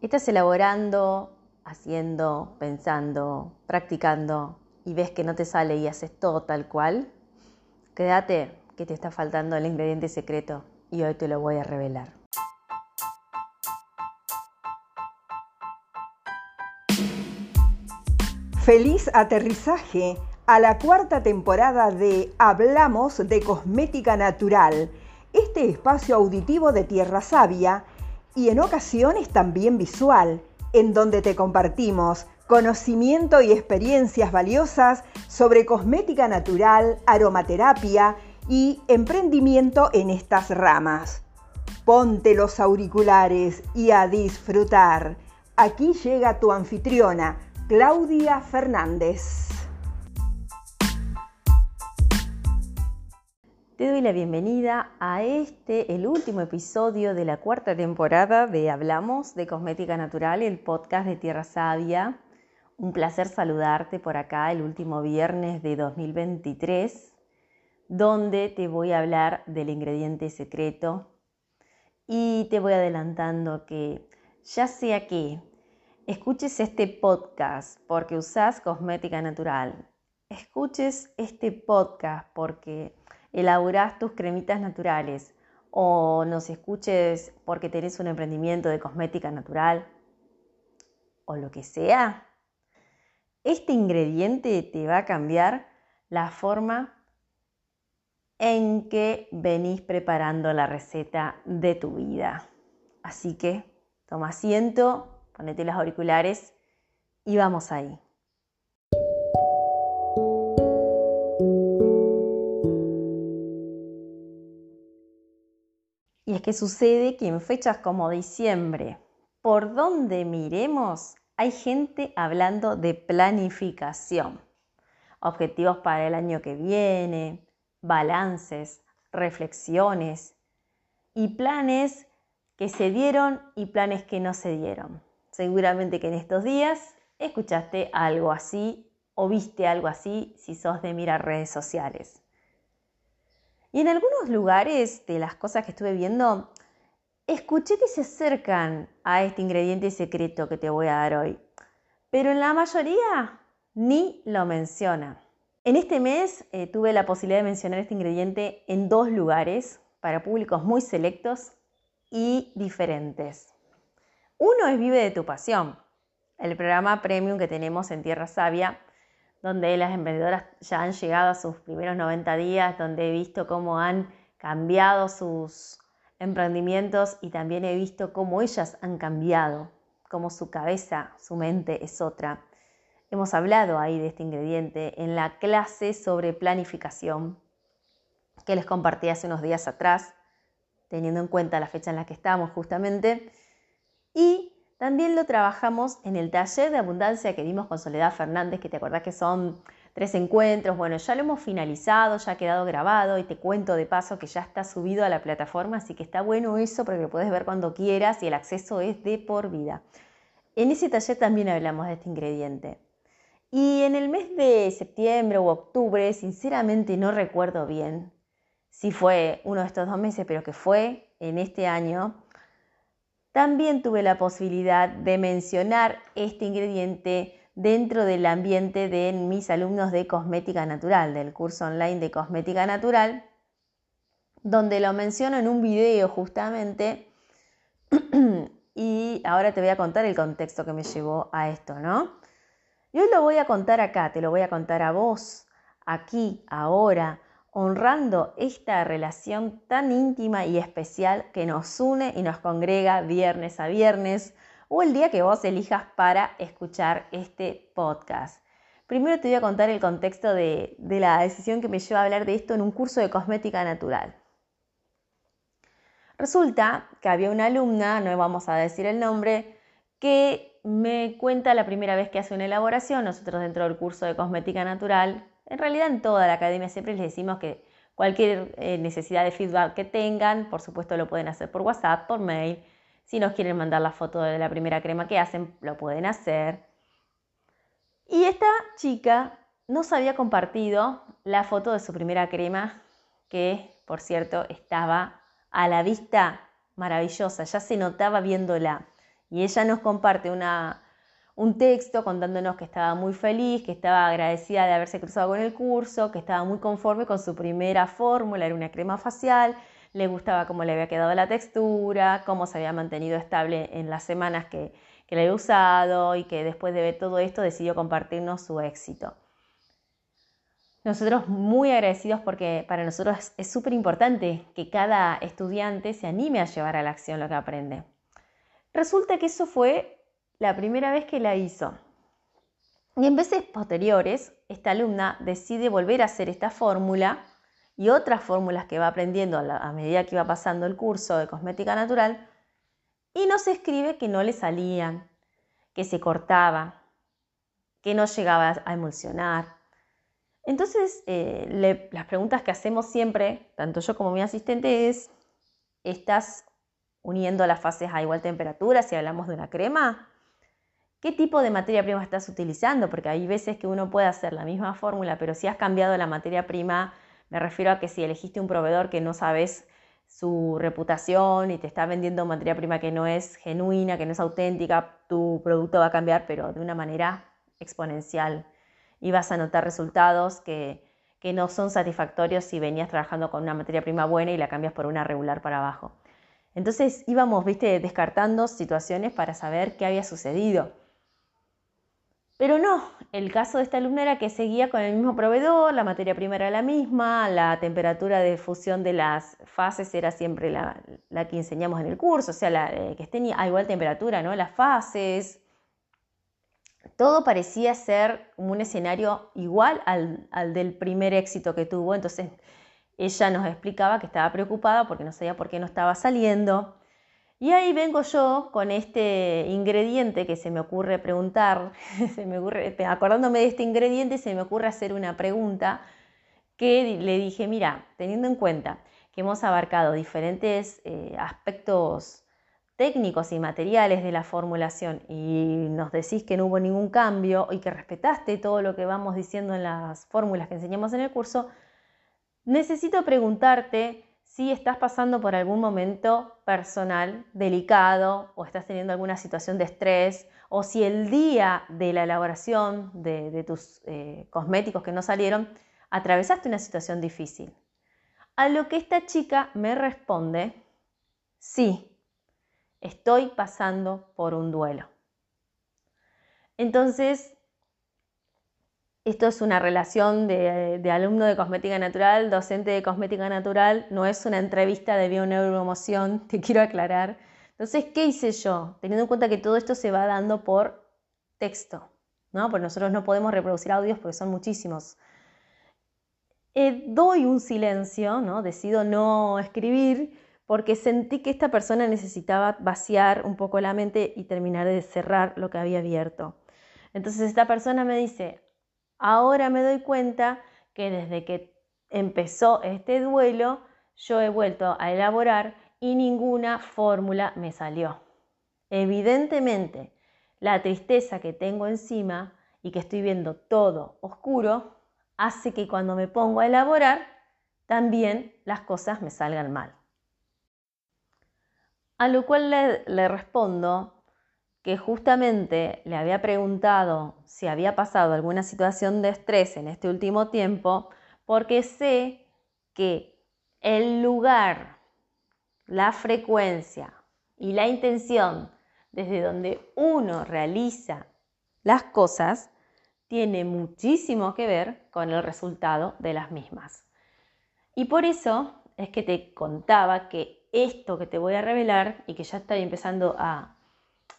Estás elaborando, haciendo, pensando, practicando y ves que no te sale y haces todo tal cual. Quédate que te está faltando el ingrediente secreto y hoy te lo voy a revelar. Feliz aterrizaje a la cuarta temporada de Hablamos de Cosmética Natural, este espacio auditivo de Tierra Sabia y en ocasiones también visual, en donde te compartimos conocimiento y experiencias valiosas sobre cosmética natural, aromaterapia y emprendimiento en estas ramas. Ponte los auriculares y a disfrutar. Aquí llega tu anfitriona, Claudia Fernández. Te doy la bienvenida a este, el último episodio de la cuarta temporada de Hablamos de Cosmética Natural, el podcast de Tierra Sabia. Un placer saludarte por acá el último viernes de 2023, donde te voy a hablar del ingrediente secreto y te voy adelantando que ya sea que escuches este podcast porque usas cosmética natural, escuches este podcast porque elaborás tus cremitas naturales o nos escuches porque tenés un emprendimiento de cosmética natural o lo que sea, este ingrediente te va a cambiar la forma en que venís preparando la receta de tu vida. Así que toma asiento, ponete los auriculares y vamos ahí. Es que sucede que en fechas como diciembre, por donde miremos, hay gente hablando de planificación, objetivos para el año que viene, balances, reflexiones y planes que se dieron y planes que no se dieron. Seguramente que en estos días escuchaste algo así o viste algo así si sos de mirar redes sociales. Y en algunos lugares de las cosas que estuve viendo, escuché que se acercan a este ingrediente secreto que te voy a dar hoy, pero en la mayoría ni lo menciona. En este mes eh, tuve la posibilidad de mencionar este ingrediente en dos lugares para públicos muy selectos y diferentes. Uno es Vive de tu Pasión, el programa premium que tenemos en Tierra Sabia donde las emprendedoras ya han llegado a sus primeros 90 días, donde he visto cómo han cambiado sus emprendimientos y también he visto cómo ellas han cambiado, cómo su cabeza, su mente es otra. Hemos hablado ahí de este ingrediente en la clase sobre planificación que les compartí hace unos días atrás, teniendo en cuenta la fecha en la que estamos justamente. Y también lo trabajamos en el taller de abundancia que dimos con Soledad Fernández, que te acordás que son tres encuentros. Bueno, ya lo hemos finalizado, ya ha quedado grabado y te cuento de paso que ya está subido a la plataforma, así que está bueno eso porque lo puedes ver cuando quieras y el acceso es de por vida. En ese taller también hablamos de este ingrediente. Y en el mes de septiembre o octubre, sinceramente no recuerdo bien si fue uno de estos dos meses, pero que fue en este año, también tuve la posibilidad de mencionar este ingrediente dentro del ambiente de mis alumnos de cosmética natural, del curso online de cosmética natural, donde lo menciono en un video justamente y ahora te voy a contar el contexto que me llevó a esto, ¿no? Y hoy lo voy a contar acá, te lo voy a contar a vos, aquí, ahora, honrando esta relación tan íntima y especial que nos une y nos congrega viernes a viernes o el día que vos elijas para escuchar este podcast. Primero te voy a contar el contexto de, la decisión que me lleva a hablar de esto en un curso de cosmética natural. Resulta que había una alumna, no vamos a decir el nombre, que me cuenta la primera vez que hace una elaboración, nosotros dentro del curso de cosmética natural en realidad en toda la academia siempre les decimos que cualquier eh, necesidad de feedback que tengan, por supuesto lo pueden hacer por WhatsApp, por mail. Si nos quieren mandar la foto de la primera crema que hacen, lo pueden hacer. Y esta chica nos había compartido la foto de su primera crema, que por cierto estaba a la vista maravillosa, ya se notaba viéndola. Y ella nos comparte una, un texto contándonos que estaba muy feliz, que estaba agradecida de haberse cruzado con el curso, que estaba muy conforme con su primera fórmula, era una crema facial, le gustaba cómo le había quedado la textura, cómo se había mantenido estable en las semanas que, que la había usado y que después de ver todo esto decidió compartirnos su éxito. Nosotros muy agradecidos porque para nosotros es súper importante que cada estudiante se anime a llevar a la acción lo que aprende. Resulta que eso fue la primera vez que la hizo. Y en veces posteriores, esta alumna decide volver a hacer esta fórmula y otras fórmulas que va aprendiendo a, medida que va pasando el curso de cosmética natural y nos escribe que no le salían, que se cortaba, que no llegaba a emulsionar. Entonces, eh, las preguntas que hacemos siempre, tanto yo como mi asistente, es, ¿estás uniendo las fases a igual temperatura si hablamos de una crema? ¿Qué tipo de materia prima estás utilizando? Porque hay veces que uno puede hacer la misma fórmula, pero si has cambiado la materia prima, me refiero a que si elegiste un proveedor que no sabes su reputación y te está vendiendo materia prima que no es genuina, que no es auténtica, tu producto va a cambiar, pero de una manera exponencial. Y vas a notar resultados que, no son satisfactorios si venías trabajando con una materia prima buena y la cambias por una regular para abajo. Entonces íbamos, viste, descartando situaciones para saber qué había sucedido. Pero no, el caso de esta alumna era que seguía con el mismo proveedor, la materia prima era la misma, la temperatura de fusión de las fases era siempre la, que enseñamos en el curso, o sea, la, eh, que esté a igual temperatura, ¿no? Las fases. Todo parecía ser un escenario igual al, al del primer éxito que tuvo, entonces ella nos explicaba que estaba preocupada porque no sabía por qué no estaba saliendo, y ahí vengo yo con este ingrediente que se me ocurre preguntar, acordándome de este ingrediente, se me ocurre hacer una pregunta que le dije, mira, teniendo en cuenta que hemos abarcado diferentes eh, aspectos técnicos y materiales de la formulación y nos decís que no hubo ningún cambio y que respetaste todo lo que vamos diciendo en las fórmulas que enseñamos en el curso, necesito preguntarte si estás pasando por algún momento personal delicado o estás teniendo alguna situación de estrés o si el día de la elaboración de, tus eh, cosméticos que no salieron atravesaste una situación difícil. A lo que esta chica me responde, sí, estoy pasando por un duelo. Entonces esto es una relación de, alumno de cosmética natural, docente de cosmética natural, no es una entrevista de bioneuroemoción, te quiero aclarar. Entonces, ¿qué hice yo? Teniendo en cuenta que todo esto se va dando por texto, ¿no? Porque nosotros no podemos reproducir audios porque son muchísimos. Eh, doy un silencio, ¿no? Decido no escribir porque sentí que esta persona necesitaba vaciar un poco la mente y terminar de cerrar lo que había abierto. Entonces esta persona me dice, Ahora me doy cuenta que desde que empezó este duelo, yo he vuelto a elaborar y ninguna fórmula me salió. Evidentemente, la tristeza que tengo encima y que estoy viendo todo oscuro hace que cuando me pongo a elaborar, también las cosas me salgan mal. A lo cual le, le respondo que justamente le había preguntado si había pasado alguna situación de estrés en este último tiempo, porque sé que el lugar, la frecuencia y la intención desde donde uno realiza las cosas tiene muchísimo que ver con el resultado de las mismas. Y por eso es que te contaba que esto que te voy a revelar y que ya estoy empezando a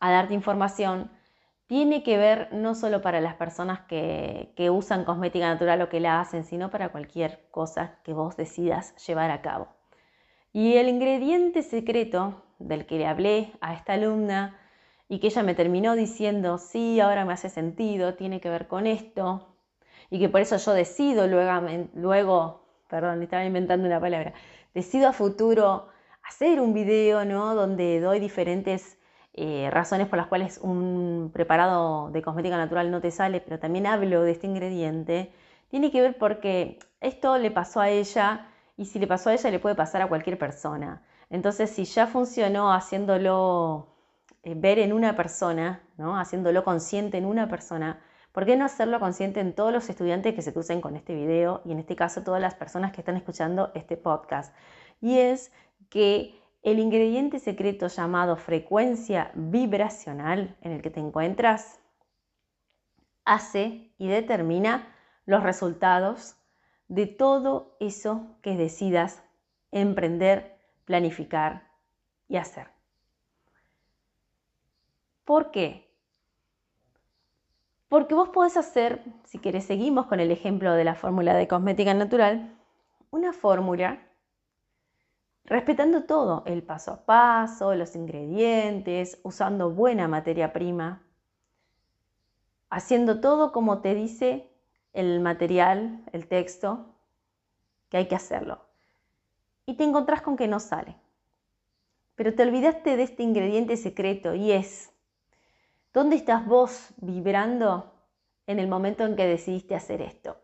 a darte información tiene que ver no solo para las personas que, usan cosmética natural o que la hacen, sino para cualquier cosa que vos decidas llevar a cabo. Y el ingrediente secreto del que le hablé a esta alumna y que ella me terminó diciendo, sí, ahora me hace sentido, tiene que ver con esto, y que por eso yo decido luego, luego perdón, estaba inventando una palabra, decido a futuro hacer un video, ¿no? Donde doy diferentes eh, razones por las cuales un preparado de cosmética natural no te sale, pero también hablo de este ingrediente, tiene que ver porque esto le pasó a ella y si le pasó a ella le puede pasar a cualquier persona. Entonces, si ya funcionó haciéndolo eh, ver en una persona, ¿no? haciéndolo consciente en una persona, ¿por qué no hacerlo consciente en todos los estudiantes que se crucen con este video y en este caso todas las personas que están escuchando este podcast? Y es que el ingrediente secreto llamado frecuencia vibracional en el que te encuentras hace y determina los resultados de todo eso que decidas emprender, planificar y hacer. ¿Por qué? Porque vos podés hacer, si querés seguimos con el ejemplo de la fórmula de cosmética natural, una fórmula respetando todo, el paso a paso, los ingredientes, usando buena materia prima, haciendo todo como te dice el material, el texto, que hay que hacerlo. Y te encontrás con que no sale. Pero te olvidaste de este ingrediente secreto y es, ¿dónde estás vos vibrando en el momento en que decidiste hacer esto?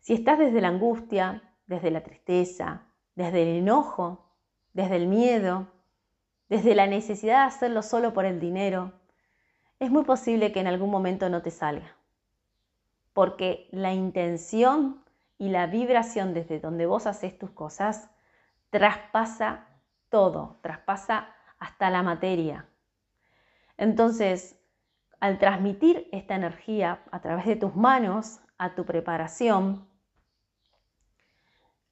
Si estás desde la angustia, desde la tristeza, desde el enojo, desde el miedo, desde la necesidad de hacerlo solo por el dinero, es muy posible que en algún momento no te salga. Porque la intención y la vibración desde donde vos haces tus cosas traspasa todo, traspasa hasta la materia. Entonces, al transmitir esta energía a través de tus manos a tu preparación,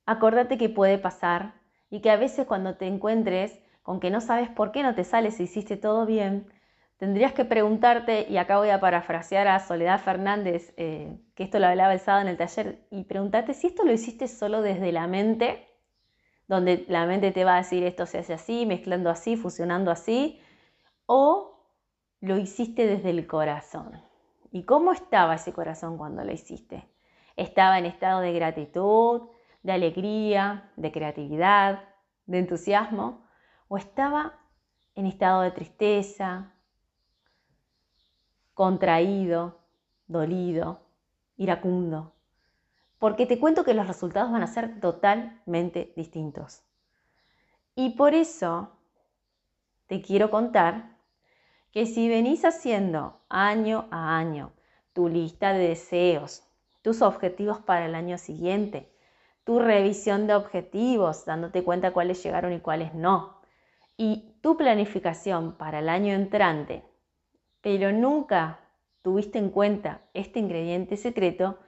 Acordate que puede pasar y que a veces cuando te encuentres con que no sabes por qué no te sale si hiciste todo bien, tendrías que preguntarte, y acá voy a parafrasear a Soledad Fernández, eh, que esto lo hablaba el sábado en el taller, y preguntarte si esto lo hiciste solo desde la mente, donde la mente te va a decir esto se hace así, mezclando así, fusionando así, o lo hiciste desde el corazón. ¿Y cómo estaba ese corazón cuando lo hiciste? ¿Estaba en estado de gratitud? De alegría, de creatividad, de entusiasmo, o estaba en estado de tristeza, contraído, dolido, iracundo. Porque te cuento que los resultados van a ser totalmente distintos. Y por eso te quiero contar que si venís haciendo año a año tu lista de deseos, tus objetivos para el año siguiente, tu revisión de objetivos, dándote cuenta cuáles llegaron y cuáles no, y tu planificación para el año entrante, pero nunca tuviste en cuenta este ingrediente secreto,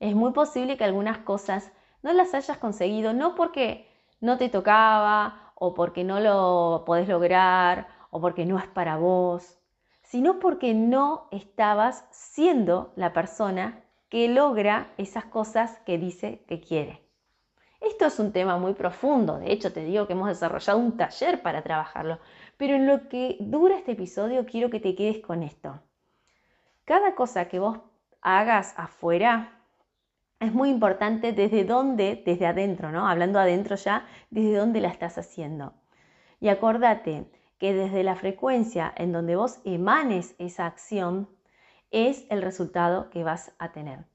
es muy posible que algunas cosas no las hayas conseguido, no porque no te tocaba o porque no lo podés lograr o porque no es para vos, sino porque no estabas siendo la persona que logra esas cosas que dice que quiere. Esto es un tema muy profundo, de hecho te digo que hemos desarrollado un taller para trabajarlo, pero en lo que dura este episodio quiero que te quedes con esto. Cada cosa que vos hagas afuera es muy importante desde dónde, desde adentro, ¿no? Hablando adentro ya, desde dónde la estás haciendo. Y acordate que desde la frecuencia en donde vos emanes esa acción es el resultado que vas a tener.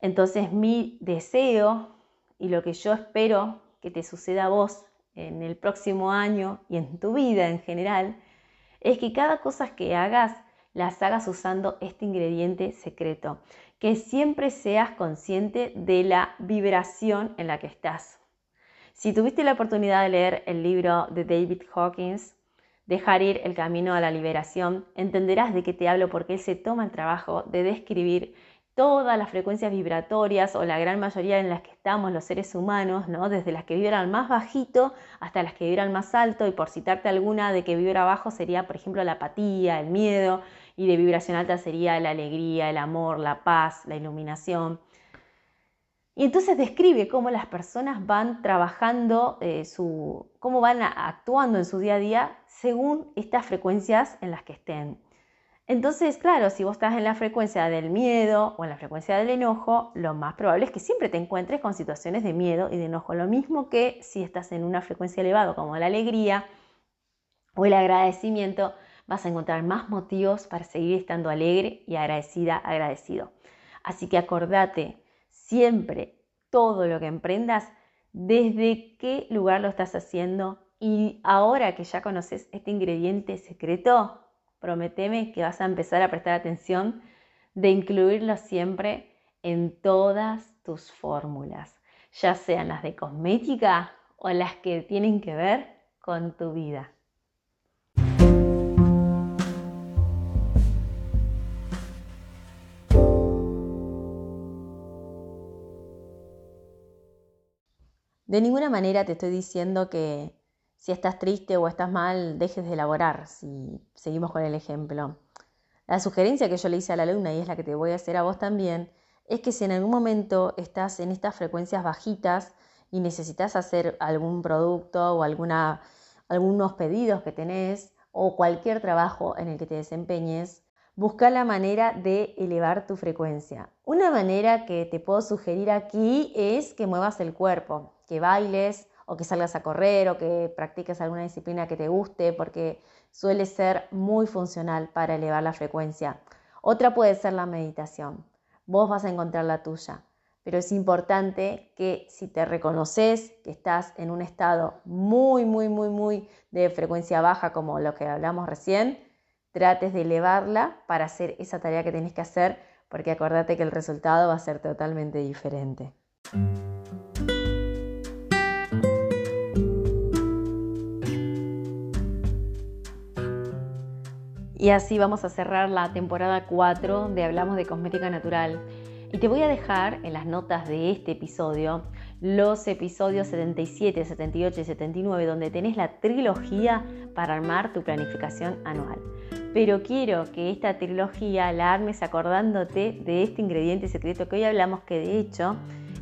Entonces mi deseo y lo que yo espero que te suceda a vos en el próximo año y en tu vida en general, es que cada cosa que hagas las hagas usando este ingrediente secreto, que siempre seas consciente de la vibración en la que estás. Si tuviste la oportunidad de leer el libro de David Hawkins, Dejar ir el camino a la liberación, entenderás de qué te hablo porque él se toma el trabajo de describir todas las frecuencias vibratorias o la gran mayoría en las que estamos los seres humanos, ¿no? desde las que vibran más bajito hasta las que vibran más alto, y por citarte alguna de que vibra bajo sería, por ejemplo, la apatía, el miedo, y de vibración alta sería la alegría, el amor, la paz, la iluminación. Y entonces describe cómo las personas van trabajando, eh, su, cómo van actuando en su día a día según estas frecuencias en las que estén. Entonces, claro, si vos estás en la frecuencia del miedo o en la frecuencia del enojo, lo más probable es que siempre te encuentres con situaciones de miedo y de enojo. Lo mismo que si estás en una frecuencia elevada como la alegría o el agradecimiento, vas a encontrar más motivos para seguir estando alegre y agradecida, agradecido. Así que acordate siempre todo lo que emprendas, desde qué lugar lo estás haciendo, Y ahora que ya conoces este ingrediente secreto, prometeme que vas a empezar a prestar atención de incluirlo siempre en todas tus fórmulas, ya sean las de cosmética o las que tienen que ver con tu vida. De ninguna manera te estoy diciendo que si estás triste o estás mal, dejes de elaborar, si seguimos con el ejemplo. La sugerencia que yo le hice a la alumna, y es la que te voy a hacer a vos también, es que si en algún momento estás en estas frecuencias bajitas y necesitas hacer algún producto o algunos pedidos que tenés o cualquier trabajo en el que te desempeñes, busca la manera de elevar tu frecuencia. Una manera que te puedo sugerir aquí es que muevas el cuerpo que bailes o que salgas a correr o que practiques alguna disciplina que te guste porque suele ser muy funcional para elevar la frecuencia. Otra puede ser la meditación. Vos vas a encontrar la tuya, pero es importante que si te reconoces que estás en un estado muy, muy, muy, muy de frecuencia baja como lo que hablamos recién, trates de elevarla para hacer esa tarea que tenés que hacer porque acordate que el resultado va a ser totalmente diferente. Y así vamos a cerrar la temporada 4 de Hablamos de Cosmética Natural. Y te voy a dejar en las notas de este episodio los episodios 77, 78 y 79 donde tenés la trilogía para armar tu planificación anual. Pero quiero que esta trilogía la armes acordándote de este ingrediente secreto que hoy hablamos que de hecho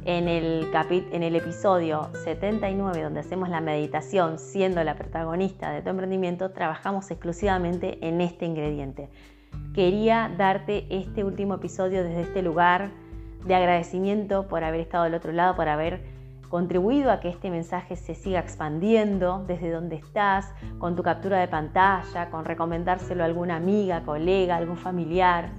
en el, episodio 79, donde hacemos la meditación siendo la protagonista de tu emprendimiento, trabajamos exclusivamente en este ingrediente. Quería darte este último episodio desde este lugar de agradecimiento por haber estado al otro lado, por haber contribuido a que este mensaje se siga expandiendo desde donde estás, con tu captura de pantalla, con recomendárselo a alguna amiga, colega, algún familiar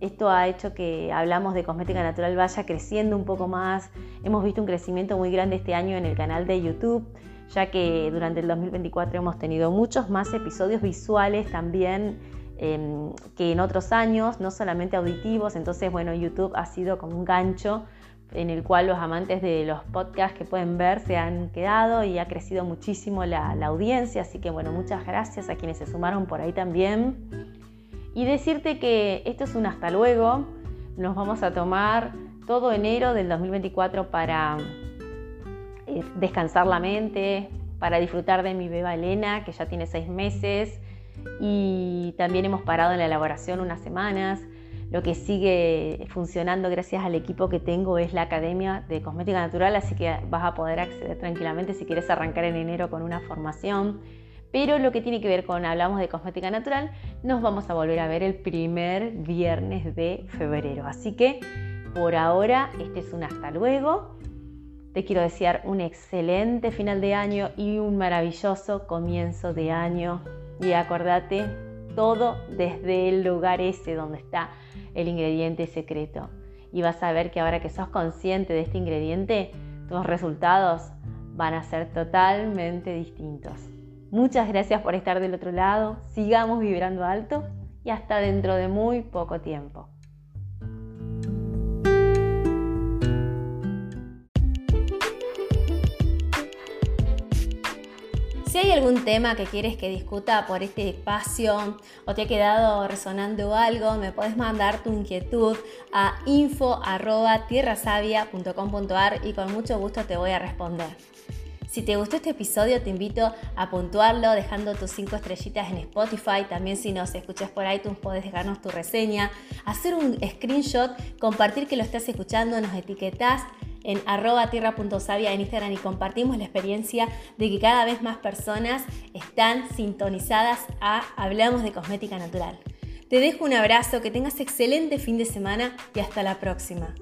esto ha hecho que hablamos de cosmética natural vaya creciendo un poco más. Hemos visto un crecimiento muy grande este año en el canal de YouTube, ya que durante el 2024 hemos tenido muchos más episodios visuales también em, que en otros años, no solamente auditivos. Entonces, bueno, YouTube ha sido como un gancho en el cual los amantes de los podcasts que pueden ver se han quedado y ha crecido muchísimo la, la audiencia. Así que, bueno, muchas gracias a quienes se sumaron por ahí también y decirte que esto es un hasta luego. Nos vamos a tomar todo enero del 2024 para eh, descansar la mente, para disfrutar de mi beba Elena, que ya tiene seis meses, y también hemos parado en la elaboración unas semanas. Lo que sigue funcionando gracias al equipo que tengo es la Academia de Cosmética Natural, así que vas a poder acceder tranquilamente si quieres arrancar en enero con una formación. Pero lo que tiene que ver con hablamos de cosmética natural, nos vamos a volver a ver el primer viernes de febrero. Así que por ahora, este es un hasta luego. Te quiero desear un excelente final de año y un maravilloso comienzo de año. Y acordate, todo desde el lugar ese donde está el ingrediente secreto. Y vas a ver que ahora que sos consciente de este ingrediente, tus resultados van a ser totalmente distintos. Muchas gracias por estar del otro lado, sigamos vibrando alto y hasta dentro de muy poco tiempo. Si hay algún tema que quieres que discuta por este espacio o te ha quedado resonando algo, me puedes mandar tu inquietud a info.tierrasavia.com.ar y con mucho gusto te voy a responder. Si te gustó este episodio, te invito a puntuarlo dejando tus 5 estrellitas en Spotify. También si nos escuchas por iTunes, puedes dejarnos tu reseña, hacer un screenshot, compartir que lo estás escuchando, nos etiquetás en arroba tierra.savia en Instagram y compartimos la experiencia de que cada vez más personas están sintonizadas a Hablamos de Cosmética Natural. Te dejo un abrazo, que tengas excelente fin de semana y hasta la próxima.